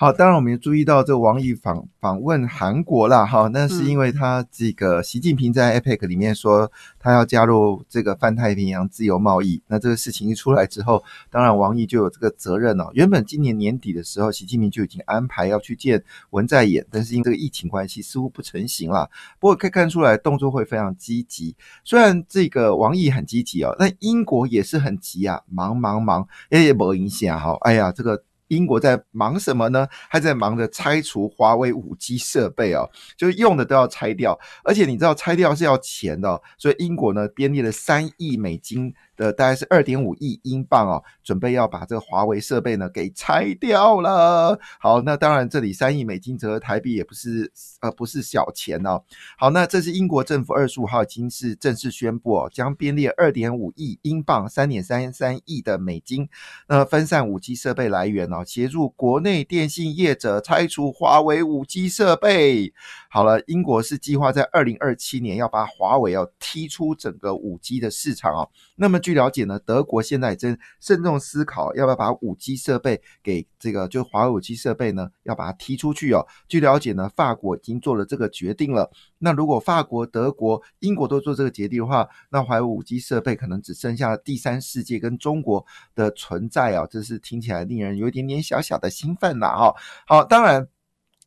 好，当然我们也注意到这个王毅访访问韩国啦，哈，那是因为他这个习近平在 APEC 里面说他要加入这个泛太平洋自由贸易，那这个事情一出来之后，当然王毅就有这个责任哦。原本今年年底的时候，习近平就已经安排要去见文在寅，但是因这个疫情关系，似乎不成行了。不过可以看出来动作会非常积极，虽然这个王毅很积极哦，但英国也是很急啊，忙忙忙，也没影响哈。哎呀，这个。英国在忙什么呢？还在忙着拆除华为五 G 设备哦，就是用的都要拆掉，而且你知道拆掉是要钱的，所以英国呢编列了三亿美金。的大概是二点五亿英镑哦，准备要把这个华为设备呢给拆掉了。好，那当然这里三亿美金折合台币也不是呃不是小钱哦。好，那这是英国政府二十五号已经是正式宣布哦，将编列二点五亿英镑，三点三三亿的美金，那分散五 G 设备来源哦，协助国内电信业者拆除华为五 G 设备。好了，英国是计划在二零二七年要把华为要踢出整个五 G 的市场哦。那么据了解呢，德国现在正慎重思考要不要把五 G 设备给这个，就华为五 G 设备呢，要把它踢出去哦。据了解呢，法国已经做了这个决定了。那如果法国、德国、英国都做这个决定的话，那华为五 G 设备可能只剩下第三世界跟中国的存在啊，这是听起来令人有一点点小小的兴奋了哈。好，当然。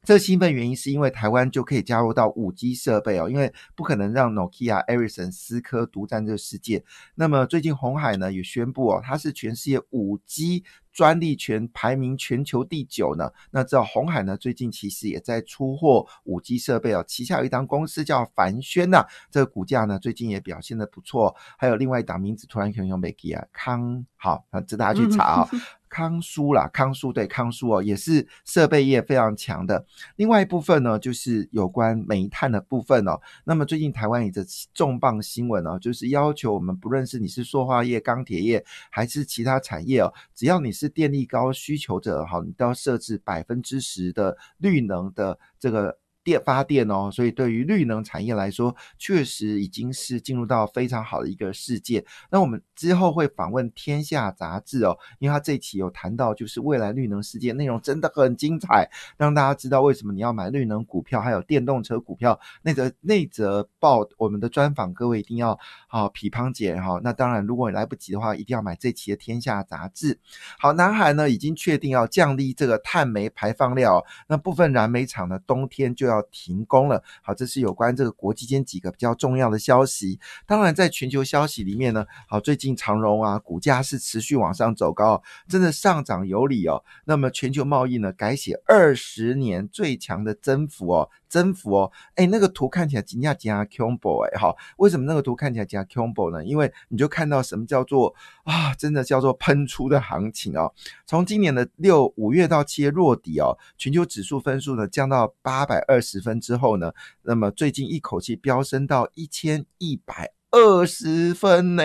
这兴奋原因是因为台湾就可以加入到五 G 设备哦，因为不可能让 Nokia、Ericsson、思科独占这个世界。那么最近红海呢也宣布哦，它是全世界五 G 专利权排名全球第九呢。那知道红海呢最近其实也在出货五 G 设备哦，旗下有一档公司叫凡轩呐，这个股价呢最近也表现的不错。还有另外一档名字突然可能用 Make 啊康好，那值得大家去查啊。康舒啦，康舒对康舒哦，也是设备业非常强的。另外一部分呢，就是有关煤炭的部分哦。那么最近台湾有着重磅新闻哦，就是要求我们不论是你是塑化业、钢铁业还是其他产业哦，只要你是是电力高需求者哈，你都要设置百分之十的绿能的这个。电发电哦，所以对于绿能产业来说，确实已经是进入到非常好的一个世界。那我们之后会访问《天下》杂志哦，因为他这期有谈到，就是未来绿能世界内容真的很精彩，让大家知道为什么你要买绿能股票，还有电动车股票。那则那则报我们的专访，各位一定要好批判姐哈。那当然，如果你来不及的话，一定要买这期的《天下》杂志。好，南海呢已经确定要降低这个碳煤排放量，那部分燃煤厂呢冬天就要。要停工了，好，这是有关这个国际间几个比较重要的消息。当然，在全球消息里面呢，好，最近长荣啊，股价是持续往上走高，真的上涨有理哦。那么全球贸易呢，改写二十年最强的增幅哦。增幅哦，哎，那个图看起来惊讶惊讶 combo 哎，好，为什么那个图看起来惊讶 combo 呢？因为你就看到什么叫做啊，真的叫做喷出的行情哦。从今年的六五月到七月落底哦，全球指数分数呢降到八百二十分之后呢，那么最近一口气飙升到一千一百二十分呢。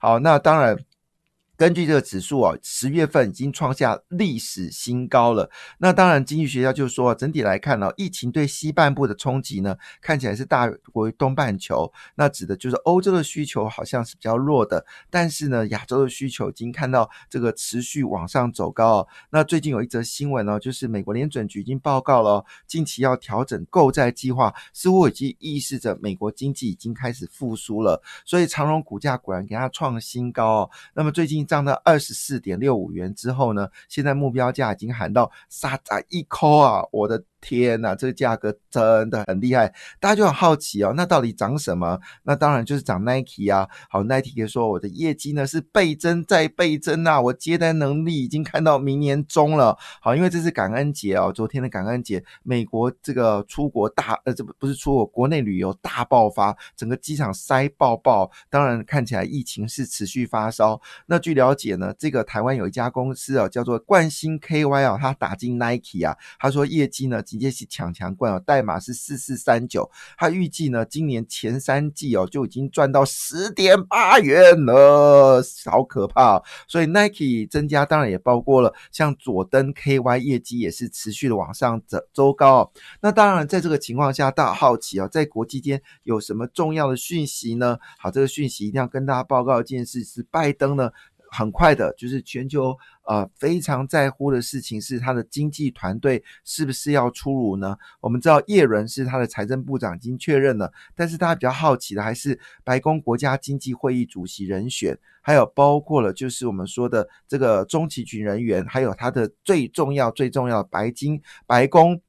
好，那当然。根据这个指数啊，十月份已经创下历史新高了。那当然，经济学家就说，整体来看呢，疫情对西半部的冲击呢，看起来是大过于东半球。那指的就是欧洲的需求好像是比较弱的，但是呢，亚洲的需求已经看到这个持续往上走高。那最近有一则新闻呢，就是美国联准局已经报告了，近期要调整购债计划，似乎已经预示着美国经济已经开始复苏了。所以长荣股价果然给它创新高。那么最近。涨到二十四点六五元之后呢，现在目标价已经喊到杀仔一扣啊！我的。天呐，这个价格真的很厉害，大家就很好奇哦。那到底涨什么？那当然就是涨 Nike 啊。好，Nike 也说我的业绩呢是倍增再倍增啊，我接单能力已经看到明年中了。好，因为这是感恩节哦，昨天的感恩节，美国这个出国大呃，这不不是出国，国内旅游大爆发，整个机场塞爆爆。当然看起来疫情是持续发烧。那据了解呢，这个台湾有一家公司啊，叫做冠星 KY 啊，他打进 Nike 啊，他说业绩呢。直接是抢强冠哦，代码是四四三九。他预计呢，今年前三季哦就已经赚到十点八元了，好可怕。所以 Nike 增加当然也包括了像佐登 KY 业绩也是持续的往上走周高。那当然在这个情况下，大家好奇哦，在国际间有什么重要的讯息呢？好，这个讯息一定要跟大家报告一件事，是拜登呢。很快的，就是全球呃非常在乎的事情是他的经济团队是不是要出炉呢？我们知道叶伦是他的财政部长已经确认了，但是大家比较好奇的还是白宫国家经济会议主席人选，还有包括了就是我们说的这个中期群人员，还有他的最重要最重要的白金白宫，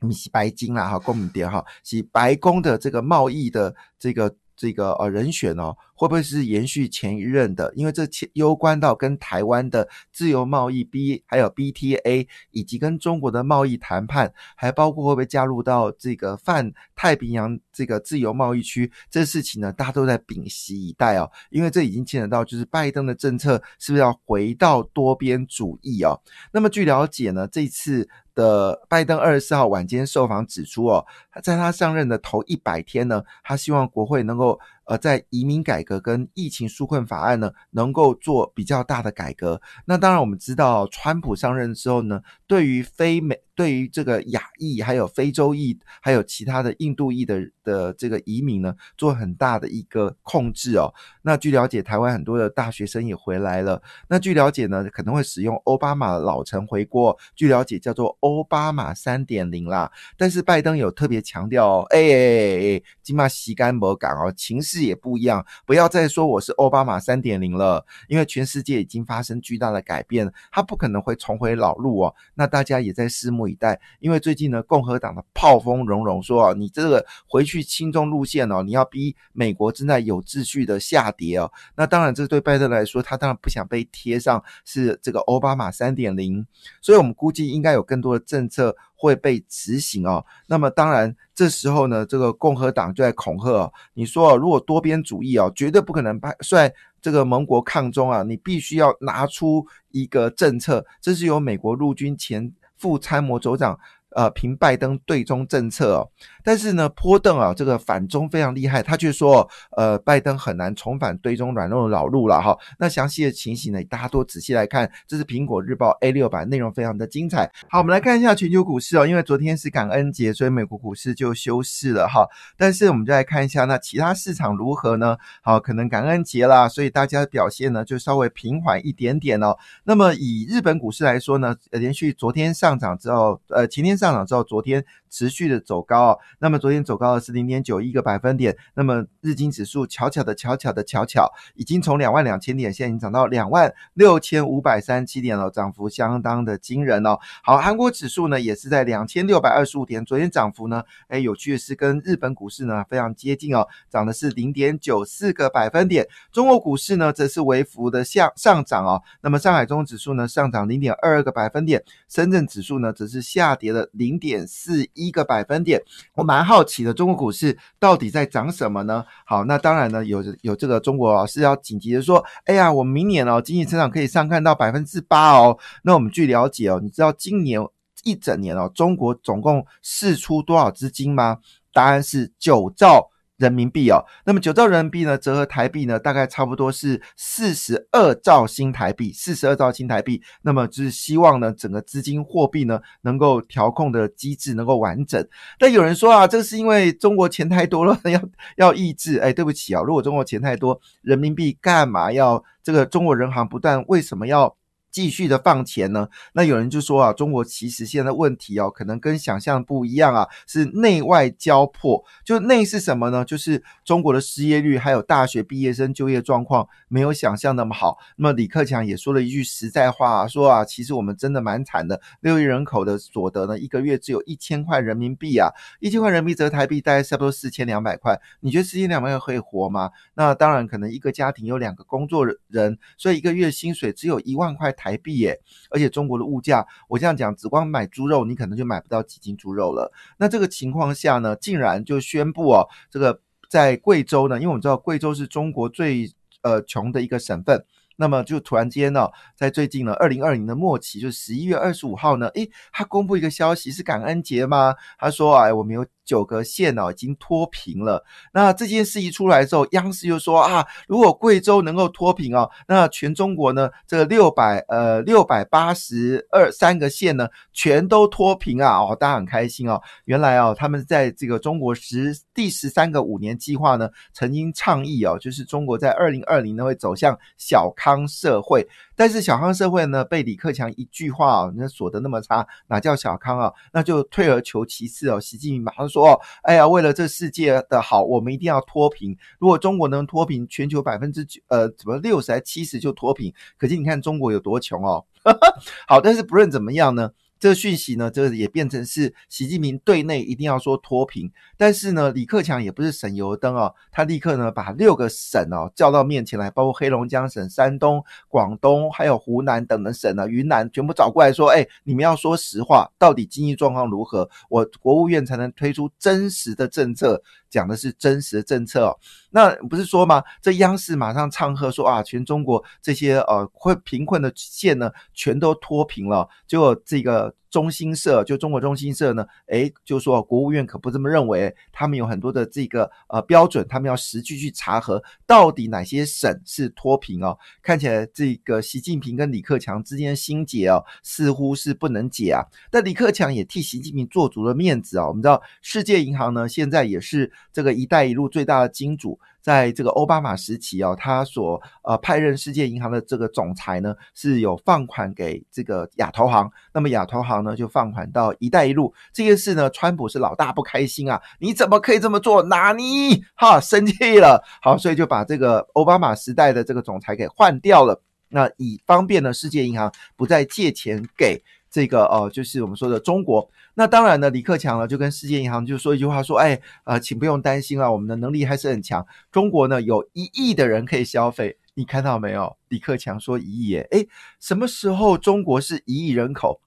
你是白金啦哈，公民点哈，是白宫的这个贸易的这个。这个呃人选哦，会不会是延续前一任的？因为这攸关到跟台湾的自由贸易 B 还有 BTA，以及跟中国的贸易谈判，还包括会不会加入到这个泛太平洋这个自由贸易区？这事情呢，大家都在屏息以待哦。因为这已经牵扯到就是拜登的政策是不是要回到多边主义哦？那么据了解呢，这次。的拜登二十四号晚间受访指出，哦，在他上任的头一百天呢，他希望国会能够。呃，在移民改革跟疫情纾困法案呢，能够做比较大的改革。那当然，我们知道川普上任之后呢，对于非美、对于这个亚裔、还有非洲裔、还有其他的印度裔的的这个移民呢，做很大的一个控制哦。那据了解，台湾很多的大学生也回来了。那据了解呢，可能会使用奥巴马老城回国。据了解，叫做奥巴马三点零啦。但是拜登有特别强调哦，哎哎哎，金马洗干摩港哦，情势。也不一样，不要再说我是奥巴马三点零了，因为全世界已经发生巨大的改变，他不可能会重回老路哦。那大家也在拭目以待，因为最近呢，共和党的炮风隆隆，说啊，你这个回去轻重路线哦，你要逼美国正在有秩序的下跌哦。那当然，这对拜登来说，他当然不想被贴上是这个奥巴马三点零，所以我们估计应该有更多的政策。会被执行哦，那么当然这时候呢，这个共和党就在恐吓哦，你说如果多边主义哦，绝对不可能派率这个盟国抗中啊，你必须要拿出一个政策，这是由美国陆军前副参谋总长。呃，平拜登对中政策，但是呢，坡邓啊，这个反中非常厉害，他却说，呃，拜登很难重返堆中软弱的老路了哈。那详细的情形呢，大家多仔细来看，这是苹果日报 A 六版，内容非常的精彩。好，我们来看一下全球股市哦，因为昨天是感恩节，所以美国股市就休市了哈。但是我们就来看一下，那其他市场如何呢？好，可能感恩节啦，所以大家的表现呢就稍微平缓一点点哦。那么以日本股市来说呢，连续昨天上涨之后，呃，前天。上涨之后，昨天持续的走高哦。那么昨天走高的是零点九一个百分点。那么日经指数巧巧的巧巧的巧巧，已经从两万两千点，现在已经涨到两万六千五百三十七点了，涨幅相当的惊人哦。好，韩国指数呢也是在两千六百二十五点，昨天涨幅呢，哎，有趣的是跟日本股市呢非常接近哦，涨的是零点九四个百分点。中国股市呢则是微幅的向上涨哦。那么上海中指数呢上涨零点二二个百分点，深圳指数呢则是下跌了。零点四一个百分点，我蛮好奇的，中国股市到底在涨什么呢？好，那当然呢，有有这个中国老师要紧急的说，哎呀，我明年哦，经济增长可以上看到百分之八哦。那我们据了解哦，你知道今年一整年哦，中国总共释出多少资金吗？答案是九兆。人民币哦，那么九兆人民币呢，折合台币呢，大概差不多是四十二兆新台币，四十二兆新台币。那么就是希望呢，整个资金货币呢，能够调控的机制能够完整。但有人说啊，这是因为中国钱太多了，要要抑制。哎，对不起啊，如果中国钱太多，人民币干嘛要这个中国人行不断为什么要？继续的放钱呢？那有人就说啊，中国其实现在问题哦，可能跟想象不一样啊，是内外交迫。就内是什么呢？就是中国的失业率还有大学毕业生就业状况没有想象那么好。那么李克强也说了一句实在话啊，说啊，其实我们真的蛮惨的，六亿人口的所得呢，一个月只有一千块人民币啊，一千块人民币折台币大概差不多四千两百块。你觉得四千两百块可以活吗？那当然，可能一个家庭有两个工作人，所以一个月薪水只有一万块台台币耶，而且中国的物价，我这样讲，只光买猪肉，你可能就买不到几斤猪肉了。那这个情况下呢，竟然就宣布哦，这个在贵州呢，因为我们知道贵州是中国最呃穷的一个省份。那么就突然间呢，在最近呢，二零二零的末期，就是十一月二十五号呢，诶，他公布一个消息，是感恩节吗？他说，哎，我们有。九个县哦已经脱贫了。那这件事一出来之后，央视就说啊，如果贵州能够脱贫哦，那全中国呢这六百呃六百八十二三个县呢全都脱贫啊哦，大家很开心哦。原来哦，他们在这个中国十第十三个五年计划呢，曾经倡议哦，就是中国在二零二零呢会走向小康社会。但是小康社会呢，被李克强一句话哦，那锁得那么差，哪叫小康啊？那就退而求其次哦。习近平马上说：“说哎呀，为了这世界的好，我们一定要脱贫。如果中国能脱贫，全球百分之九呃，怎么六十还七十就脱贫？可见你看中国有多穷哦。好，但是不论怎么样呢？”这个讯息呢，这也变成是习近平对内一定要说脱贫，但是呢，李克强也不是省油灯哦，他立刻呢把六个省哦叫到面前来，包括黑龙江省、山东、广东还有湖南等的省呢，云南全部找过来说，哎，你们要说实话，到底经济状况如何？我国务院才能推出真实的政策。讲的是真实的政策哦，那不是说吗？这央视马上唱和说啊，全中国这些呃会贫困的县呢，全都脱贫了。结果这个中新社就中国中新社呢，诶，就说国务院可不这么认为，他们有很多的这个呃标准，他们要实际去查核到底哪些省是脱贫哦。看起来这个习近平跟李克强之间的心结哦，似乎是不能解啊。但李克强也替习近平做足了面子啊。我们知道世界银行呢，现在也是。这个“一带一路”最大的金主，在这个奥巴马时期哦，他所呃派任世界银行的这个总裁呢，是有放款给这个亚投行，那么亚投行呢就放款到“一带一路”这件事呢，川普是老大不开心啊，你怎么可以这么做？哪尼哈生气了，好，所以就把这个奥巴马时代的这个总裁给换掉了，那以方便呢世界银行不再借钱给。这个哦，就是我们说的中国。那当然呢，李克强呢就跟世界银行就说一句话，说：“哎，呃，请不用担心啊，我们的能力还是很强。中国呢有一亿的人可以消费，你看到没有？李克强说一亿，哎，什么时候中国是一亿人口？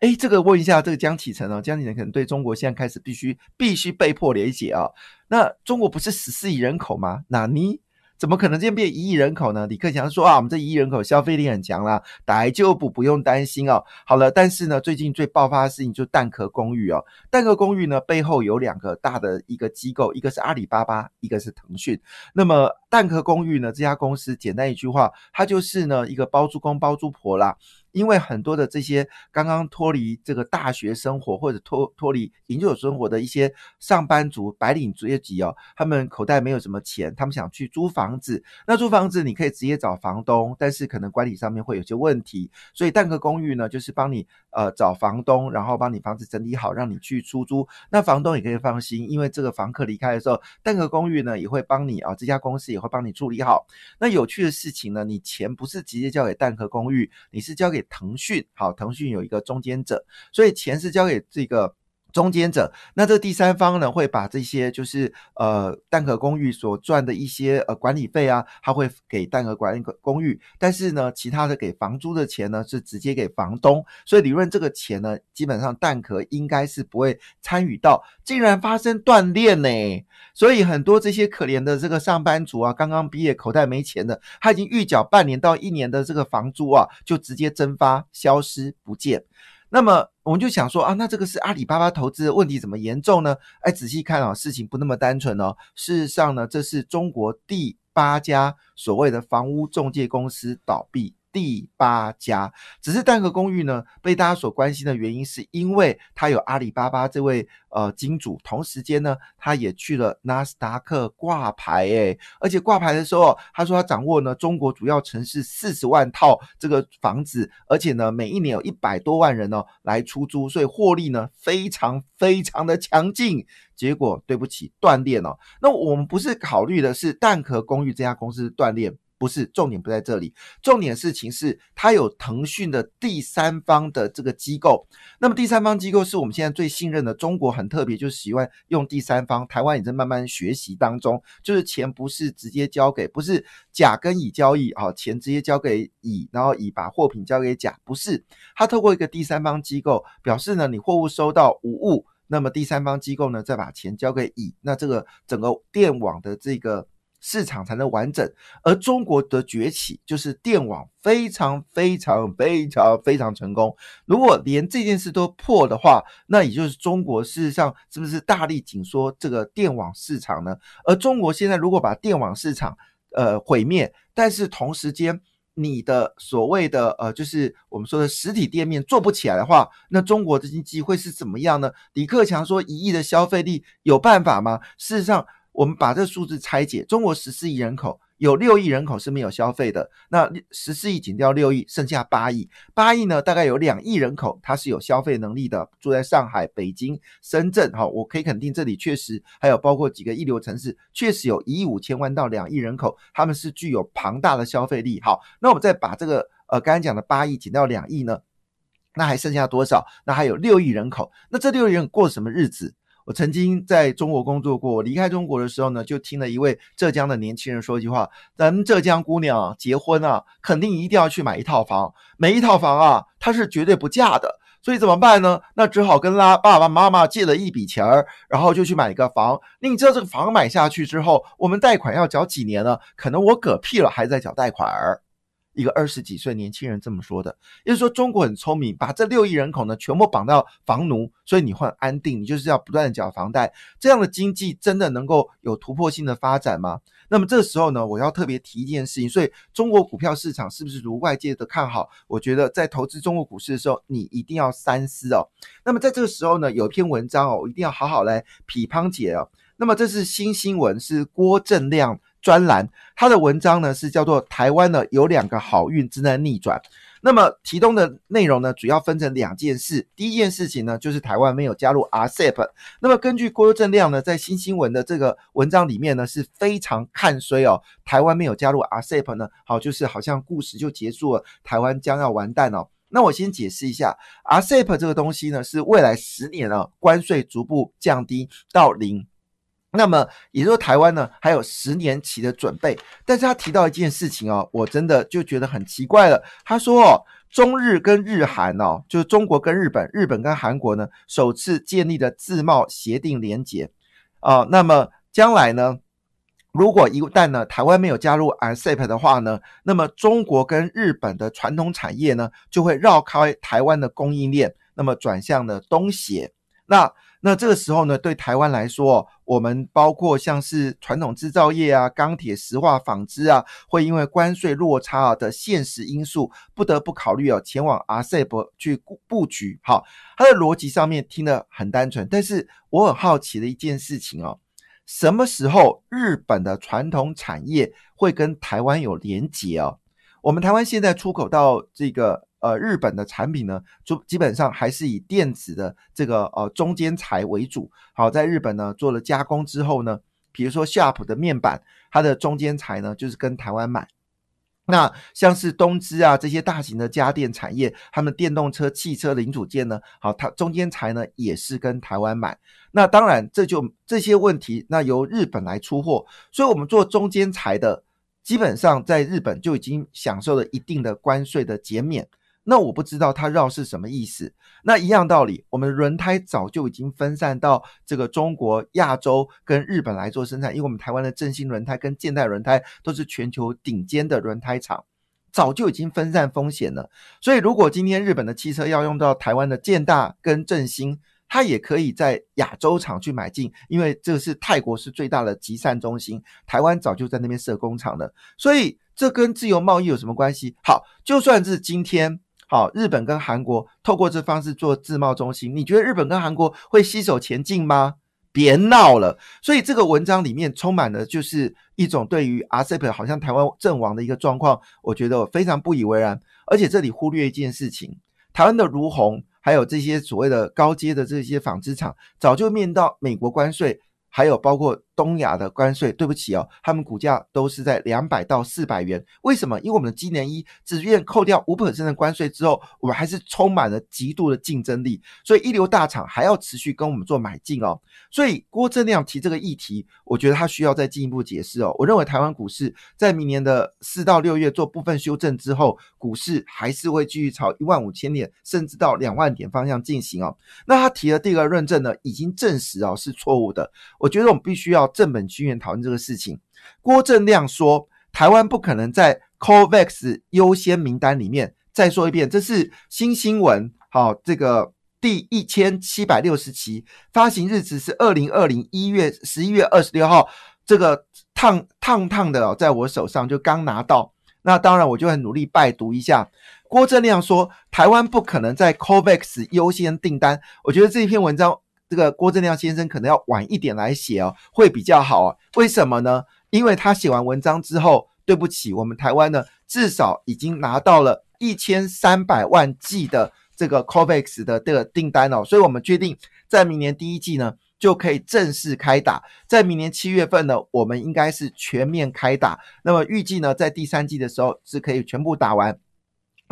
哎，这个问一下这个江启臣哦，江启臣可能对中国现在开始必须必须被迫理解啊。那中国不是十四亿人口吗？那你？”怎么可能今天变一亿人口呢？李克强说啊，我们这一亿人口消费力很强啦，打就补不用担心哦。好了，但是呢，最近最爆发的事情就蛋壳公寓哦。蛋壳公寓呢背后有两个大的一个机构，一个是阿里巴巴，一个是腾讯。那么蛋壳公寓呢这家公司，简单一句话，它就是呢一个包租公包租婆啦。因为很多的这些刚刚脱离这个大学生活或者脱脱离研究生活的一些上班族、白领职业级哦，他们口袋没有什么钱，他们想去租房子。那租房子你可以直接找房东，但是可能管理上面会有些问题。所以蛋壳公寓呢，就是帮你呃找房东，然后帮你房子整理好，让你去出租。那房东也可以放心，因为这个房客离开的时候，蛋壳公寓呢也会帮你啊，这家公司也会帮你处理好。那有趣的事情呢，你钱不是直接交给蛋壳公寓，你是交给。腾讯好，腾讯有一个中间者，所以钱是交给这个。中间者，那这第三方呢，会把这些就是呃蛋壳公寓所赚的一些呃管理费啊，他会给蛋壳管理公寓，但是呢，其他的给房租的钱呢，是直接给房东，所以理论这个钱呢，基本上蛋壳应该是不会参与到，竟然发生断裂呢，所以很多这些可怜的这个上班族啊，刚刚毕业口袋没钱的，他已经预缴半年到一年的。这个房租啊，就直接蒸发消失不见。那么我们就想说啊，那这个是阿里巴巴投资的问题怎么严重呢？哎，仔细看啊，事情不那么单纯哦。事实上呢，这是中国第八家所谓的房屋中介公司倒闭。第八家，只是蛋壳公寓呢，被大家所关心的原因，是因为它有阿里巴巴这位呃金主，同时间呢，他也去了纳斯达克挂牌，诶，而且挂牌的时候，他说他掌握呢中国主要城市四十万套这个房子，而且呢，每一年有一百多万人呢来出租，所以获利呢非常非常的强劲。结果对不起，断裂了。那我们不是考虑的是蛋壳公寓这家公司断裂。不是重点不在这里，重点事情是它有腾讯的第三方的这个机构。那么第三方机构是我们现在最信任的。中国很特别，就是喜欢用第三方。台湾也在慢慢学习当中，就是钱不是直接交给，不是甲跟乙交易啊，钱直接交给乙，然后乙把货品交给甲，不是。他透过一个第三方机构表示呢，你货物收到无误，那么第三方机构呢再把钱交给乙，那这个整个电网的这个。市场才能完整。而中国的崛起就是电网非常非常非常非常成功。如果连这件事都破的话，那也就是中国事实上是不是大力紧缩这个电网市场呢？而中国现在如果把电网市场呃毁灭，但是同时间。你的所谓的呃，就是我们说的实体店面做不起来的话，那中国的经济会是怎么样呢？李克强说一亿的消费力有办法吗？事实上，我们把这数字拆解，中国十四亿人口。有六亿人口是没有消费的，那十四亿减掉六亿，剩下八亿。八亿呢，大概有两亿人口，它是有消费能力的，住在上海、北京、深圳。哈，我可以肯定，这里确实还有包括几个一流城市，确实有一亿五千万到两亿人口，他们是具有庞大的消费力。好，那我们再把这个呃刚才讲的八亿减掉两亿呢，那还剩下多少？那还有六亿人口。那这六亿人过什么日子？我曾经在中国工作过，我离开中国的时候呢，就听了一位浙江的年轻人说一句话：咱浙江姑娘结婚啊，肯定一定要去买一套房，每一套房啊，她是绝对不嫁的。所以怎么办呢？那只好跟拉爸爸妈妈借了一笔钱儿，然后就去买一个房。你知道这个房买下去之后，我们贷款要缴几年呢？可能我嗝屁了还在缴贷款儿。一个二十几岁年轻人这么说的，也就是说中国很聪明，把这六亿人口呢全部绑到房奴，所以你会安定，你就是要不断的缴房贷，这样的经济真的能够有突破性的发展吗？那么这个时候呢，我要特别提一件事情，所以中国股票市场是不是如外界的看好？我觉得在投资中国股市的时候，你一定要三思哦。那么在这个时候呢，有一篇文章哦，我一定要好好来批判解哦。那么这是新新闻，是郭正亮。专栏，他的文章呢是叫做《台湾呢有两个好运正在逆转》。那么提供的内容呢，主要分成两件事。第一件事情呢，就是台湾没有加入 RCEP。那么根据郭正亮呢，在新新闻的这个文章里面呢，是非常看衰哦。台湾没有加入 RCEP 呢，好，就是好像故事就结束了，台湾将要完蛋哦。那我先解释一下，RCEP 这个东西呢，是未来十年啊，关税逐步降低到零。那么，也就是说，台湾呢还有十年期的准备。但是他提到一件事情哦，我真的就觉得很奇怪了。他说哦，中日跟日韩哦，就是中国跟日本、日本跟韩国呢，首次建立了自贸协定连结啊。那么将来呢，如果一旦呢台湾没有加入 RCEP 的话呢，那么中国跟日本的传统产业呢就会绕开台湾的供应链，那么转向了东协。那那这个时候呢，对台湾来说，我们包括像是传统制造业啊、钢铁、石化、纺织啊，会因为关税落差的现实因素，不得不考虑哦，前往 RCEP 去布局。好，它的逻辑上面听得很单纯，但是我很好奇的一件事情哦，什么时候日本的传统产业会跟台湾有连结哦？我们台湾现在出口到这个。呃，日本的产品呢，就基本上还是以电子的这个呃中间材为主。好，在日本呢做了加工之后呢，比如说夏普的面板，它的中间材呢就是跟台湾买。那像是东芝啊这些大型的家电产业，他们电动车、汽车零组件呢，好，它中间材呢也是跟台湾买。那当然这就这些问题，那由日本来出货，所以我们做中间材的，基本上在日本就已经享受了一定的关税的减免。那我不知道它绕是什么意思。那一样道理，我们的轮胎早就已经分散到这个中国、亚洲跟日本来做生产，因为我们台湾的振兴轮胎跟建代轮胎都是全球顶尖的轮胎厂，早就已经分散风险了。所以，如果今天日本的汽车要用到台湾的建大跟振兴，它也可以在亚洲厂去买进，因为这是泰国是最大的集散中心，台湾早就在那边设工厂了。所以，这跟自由贸易有什么关系？好，就算是今天。好，日本跟韩国透过这方式做自贸中心，你觉得日本跟韩国会携手前进吗？别闹了！所以这个文章里面充满了就是一种对于 RCEP 好像台湾阵亡的一个状况，我觉得我非常不以为然。而且这里忽略一件事情，台湾的如虹还有这些所谓的高阶的这些纺织厂，早就面到美国关税。还有包括东亚的关税，对不起哦，他们股价都是在两百到四百元。为什么？因为我们的今年一只愿扣掉五 percent 的关税之后，我们还是充满了极度的竞争力，所以一流大厂还要持续跟我们做买进哦。所以郭正亮提这个议题，我觉得他需要再进一步解释哦。我认为台湾股市在明年的四到六月做部分修正之后，股市还是会继续朝一万五千点甚至到两万点方向进行哦。那他提的第二个论证呢，已经证实哦是错误的。我觉得我们必须要正本清源讨论这个事情。郭正亮说，台湾不可能在 COVAX 优先名单里面。再说一遍，这是新新闻，好，这个第一千七百六十期，发行日子是二零二零一月十一月二十六号，这个烫烫烫的在我手上就刚拿到。那当然，我就很努力拜读一下。郭正亮说，台湾不可能在 COVAX 优先订单。我觉得这一篇文章，这个郭正亮先生可能要晚一点来写哦，会比较好啊。为什么呢？因为他写完文章之后，对不起，我们台湾呢，至少已经拿到了一千三百万剂的这个 COVAX 的这个订单哦，所以我们决定在明年第一季呢。就可以正式开打，在明年七月份呢，我们应该是全面开打。那么预计呢，在第三季的时候是可以全部打完。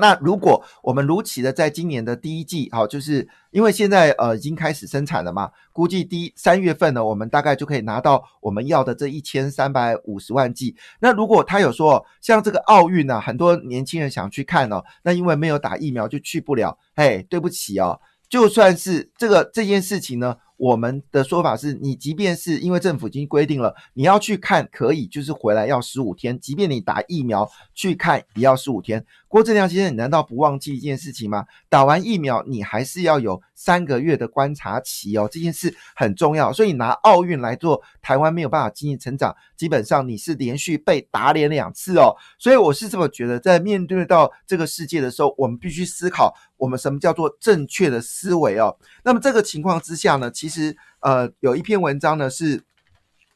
那如果我们如期的在今年的第一季，好，就是因为现在呃已经开始生产了嘛，估计第三月份呢，我们大概就可以拿到我们要的这一千三百五十万剂。那如果他有说像这个奥运呢，很多年轻人想去看哦，那因为没有打疫苗就去不了。嘿，对不起哦，就算是这个这件事情呢。我们的说法是，你即便是因为政府已经规定了，你要去看可以，就是回来要十五天，即便你打疫苗去看也要十五天。郭正亮先生，你难道不忘记一件事情吗？打完疫苗，你还是要有三个月的观察期哦，这件事很重要。所以拿奥运来做，台湾没有办法经济成长，基本上你是连续被打脸两次哦。所以我是这么觉得，在面对到这个世界的时候，我们必须思考我们什么叫做正确的思维哦。那么这个情况之下呢，其其实呃有一篇文章呢是。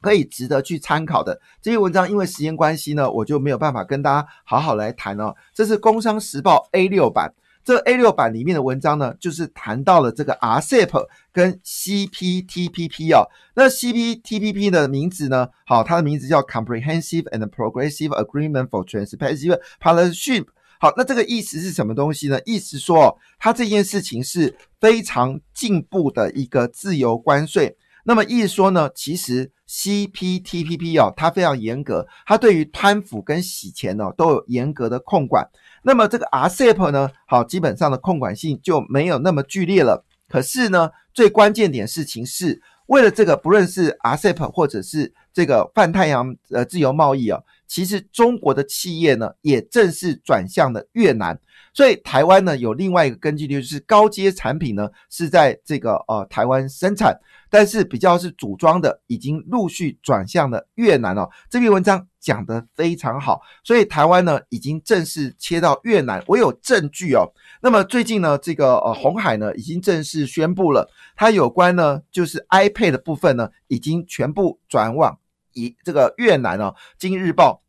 可以值得去参考的这些文章，因为时间关系呢，我就没有办法跟大家好好来谈哦。这是《工商时报》A 六版，这 A 六版里面的文章呢，就是谈到了这个 RCEP 跟 CPTPP 哦。那 CPTPP 的名字呢，好，它的名字叫 Comprehensive and Progressive Agreement for Trans-Pacific Partnership。好，那这个意思是什么东西呢？意思说，它这件事情是非常进步的一个自由关税。那么意思说呢，其实 CPTPP 哦，它非常严格，它对于贪腐跟洗钱呢都有严格的控管。那么这个 RCEP 呢，好，基本上的控管性就没有那么剧烈了。可是呢，最关键点事情是为了这个，不论是 RCEP 或者是这个泛太阳呃自由贸易啊，其实中国的企业呢也正式转向了越南。所以台湾呢有另外一个根据地，就是高阶产品呢是在这个呃台湾生产。但是比较是组装的，已经陆续转向了越南哦。这篇文章讲得非常好，所以台湾呢已经正式切到越南，我有证据哦。那么最近呢，这个呃红海呢已经正式宣布了，它有关呢就是 iPad 的部分呢已经全部转往以这个越南哦。今日报。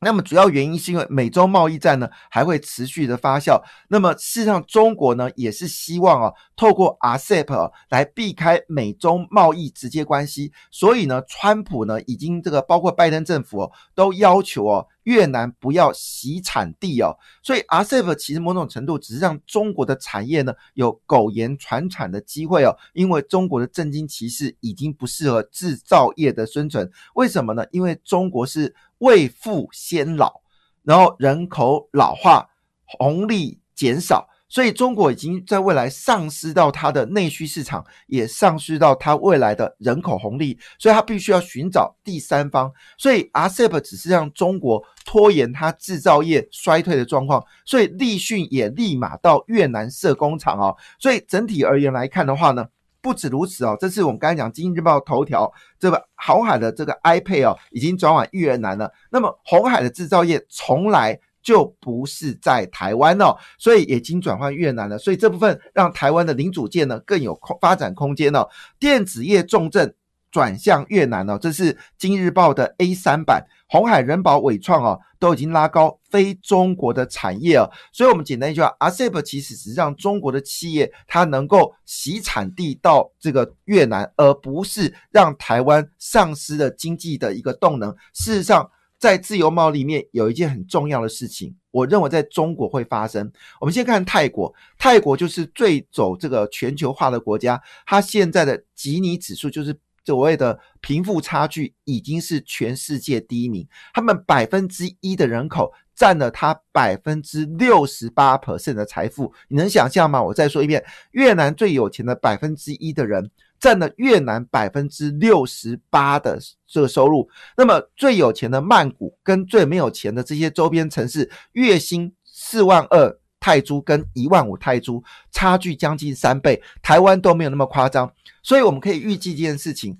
那么主要原因是因为美洲贸易战呢还会持续的发酵。那么事实上，中国呢也是希望啊透过 RCEP 来避开美洲贸易直接关系。所以呢，川普呢已经这个包括拜登政府哦都要求哦越南不要洗产地哦。所以 RCEP 其实某种程度只是让中国的产业呢有苟延残喘的机会哦。因为中国的政经歧视已经不适合制造业的生存。为什么呢？因为中国是。未富先老，然后人口老化，红利减少，所以中国已经在未来丧失到它的内需市场，也丧失到它未来的人口红利，所以它必须要寻找第三方。所以 RCEP 只是让中国拖延它制造业衰退的状况，所以立讯也立马到越南设工厂哦。所以整体而言来看的话呢？不止如此哦，这是我们刚才讲《经济日报》头条，这个红海的这个 iPad 哦，已经转往越南了。那么红海的制造业从来就不是在台湾哦，所以已经转换越南了。所以这部分让台湾的零组件呢更有空发展空间哦。电子业重镇转向越南哦，这是《今日报》的 A 三版。红海、人保、伟创哦，都已经拉高非中国的产业哦，所以我们简单一句话，ASEP 其实是让中国的企业它能够洗产地到这个越南，而不是让台湾丧失了经济的一个动能。事实上，在自由贸易里面有一件很重要的事情，我认为在中国会发生。我们先看泰国，泰国就是最走这个全球化的国家，它现在的吉尼指数就是。所谓的贫富差距已经是全世界第一名，他们百分之一的人口占了它百分之六十八 percent 的财富。你能想象吗？我再说一遍，越南最有钱的百分之一的人。占了越南百分之六十八的这个收入，那么最有钱的曼谷跟最没有钱的这些周边城市，月薪四万二泰铢跟一万五泰铢，差距将近三倍。台湾都没有那么夸张，所以我们可以预计这件事情。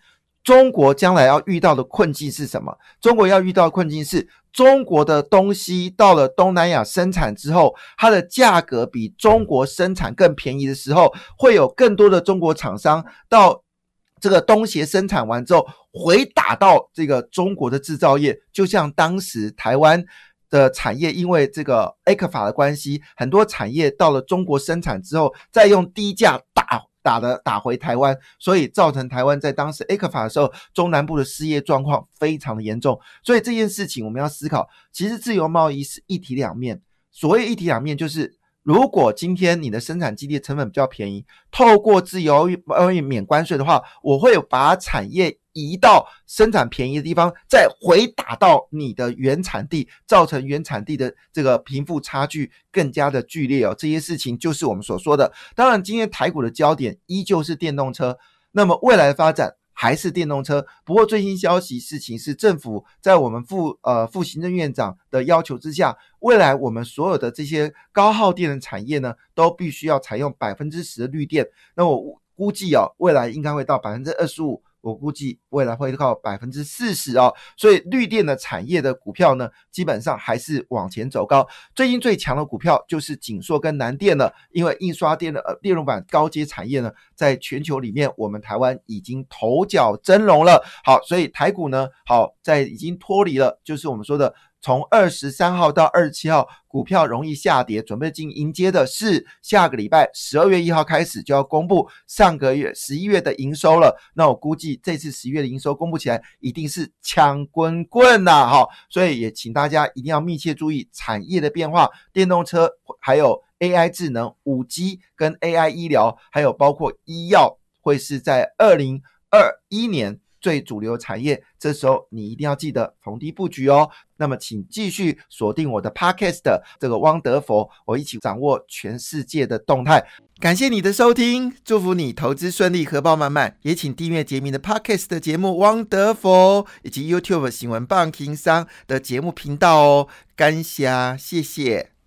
中国将来要遇到的困境是什么？中国要遇到的困境是，中国的东西到了东南亚生产之后，它的价格比中国生产更便宜的时候，会有更多的中国厂商到这个东协生产完之后，回打到这个中国的制造业，就像当时台湾的产业因为这个 A 克法的关系，很多产业到了中国生产之后，再用低价打。的打回台湾，所以造成台湾在当时 A 克法的时候，中南部的失业状况非常的严重。所以这件事情我们要思考，其实自由贸易是一体两面。所谓一体两面，就是如果今天你的生产基地成本比较便宜，透过自由贸易免关税的话，我会把产业。移到生产便宜的地方，再回打到你的原产地，造成原产地的这个贫富差距更加的剧烈哦。这些事情就是我们所说的。当然，今天台股的焦点依旧是电动车，那么未来的发展还是电动车。不过最新消息事情是，政府在我们副呃副行政院长的要求之下，未来我们所有的这些高耗电的产业呢，都必须要采用百分之十的绿电。那我估计哦，未来应该会到百分之二十五。我估计未来会靠百分之四十哦，所以绿电的产业的股票呢，基本上还是往前走高。最近最强的股票就是锦硕跟南电了，因为印刷电的呃电路板高阶产业呢，在全球里面，我们台湾已经头角峥嵘了。好，所以台股呢，好在已经脱离了，就是我们说的。从二十三号到二十七号，股票容易下跌，准备进迎接的是下个礼拜十二月一号开始就要公布上个月十一月的营收了。那我估计这次十一月的营收公布起来一定是抢滚滚呐！哈，所以也请大家一定要密切注意产业的变化，电动车还有 AI 智能、五 G 跟 AI 医疗，还有包括医药，会是在二零二一年。最主流产业，这时候你一定要记得逢低布局哦。那么，请继续锁定我的 Podcast 这个汪德佛，我一起掌握全世界的动态。感谢你的收听，祝福你投资顺利，荷包满满。也请订阅杰明的 Podcast 的节目《汪德佛》，以及 YouTube 新闻棒情商的节目频道哦。感谢，谢谢。